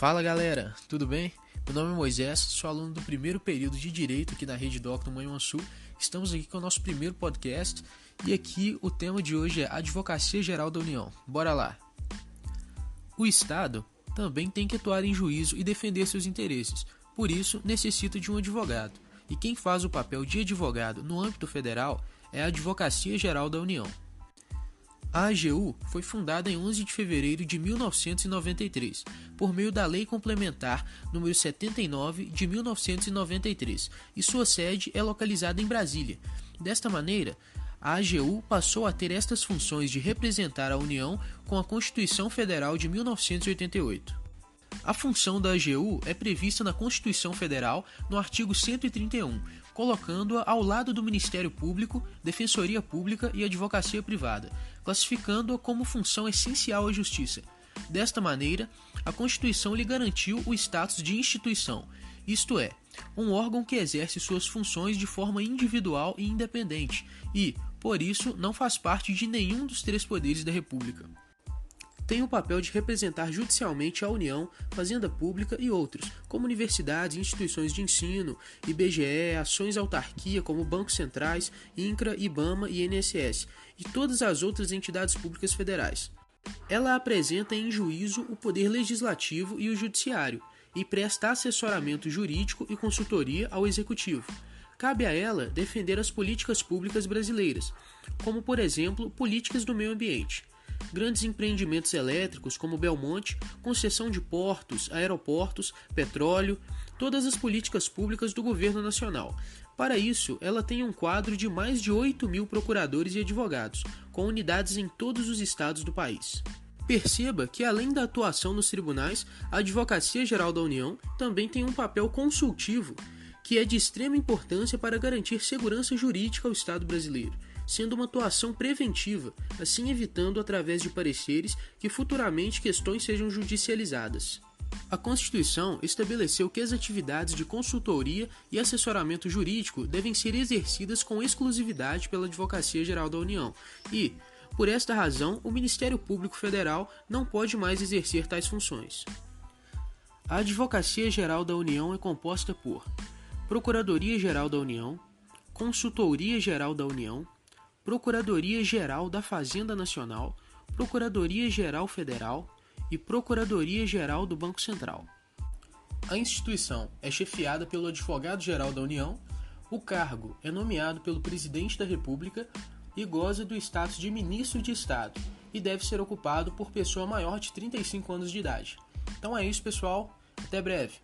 Fala galera, tudo bem? Meu nome é Moisés, sou aluno do primeiro período de Direito aqui na Rede Doc no Manhuaçu. Estamos aqui com o nosso primeiro podcast e aqui o tema de hoje é Advocacia Geral da União. Bora lá! O Estado também tem que atuar em juízo e defender seus interesses, por isso necessita de um advogado. E quem faz o papel de advogado no âmbito federal é a Advocacia Geral da União. A AGU foi fundada em 11 de fevereiro de 1993, por meio da Lei Complementar número 79 de 1993, e sua sede é localizada em Brasília. Desta maneira, a AGU passou a ter estas funções de representar a União com a Constituição Federal de 1988. A função da AGU é prevista na Constituição Federal no artigo 131, colocando-a ao lado do Ministério Público, Defensoria Pública e Advocacia Privada, classificando-a como função essencial à Justiça. Desta maneira, a Constituição lhe garantiu o status de instituição, isto é, um órgão que exerce suas funções de forma individual e independente e, por isso, não faz parte de nenhum dos três poderes da República tem o papel de representar judicialmente a União, Fazenda Pública e outros, como universidades, instituições de ensino, IBGE, ações autarquia como bancos centrais, INCRA, IBAMA e INSS, e todas as outras entidades públicas federais. Ela apresenta em juízo o poder legislativo e o judiciário, e presta assessoramento jurídico e consultoria ao executivo. Cabe a ela defender as políticas públicas brasileiras, como, por exemplo, políticas do meio ambiente grandes empreendimentos elétricos como Belmonte, concessão de portos, aeroportos, petróleo, todas as políticas públicas do governo nacional. Para isso, ela tem um quadro de mais de 8 mil procuradores e advogados, com unidades em todos os estados do país. Perceba que, além da atuação nos tribunais, a Advocacia Geral da União também tem um papel consultivo que é de extrema importância para garantir segurança jurídica ao Estado brasileiro sendo uma atuação preventiva, assim evitando, através de pareceres, que futuramente questões sejam judicializadas. A Constituição estabeleceu que as atividades de consultoria e assessoramento jurídico devem ser exercidas com exclusividade pela Advocacia Geral da União e, por esta razão, o Ministério Público Federal não pode mais exercer tais funções. A Advocacia Geral da União é composta por Procuradoria Geral da União, Consultoria Geral da União, Procuradoria-Geral da Fazenda Nacional, Procuradoria-Geral Federal e Procuradoria-Geral do Banco Central. A instituição é chefiada pelo Advogado-Geral da União, o cargo é nomeado pelo Presidente da República e goza do status de Ministro de Estado e deve ser ocupado por pessoa maior de 35 anos de idade. Então é isso, pessoal. Até breve.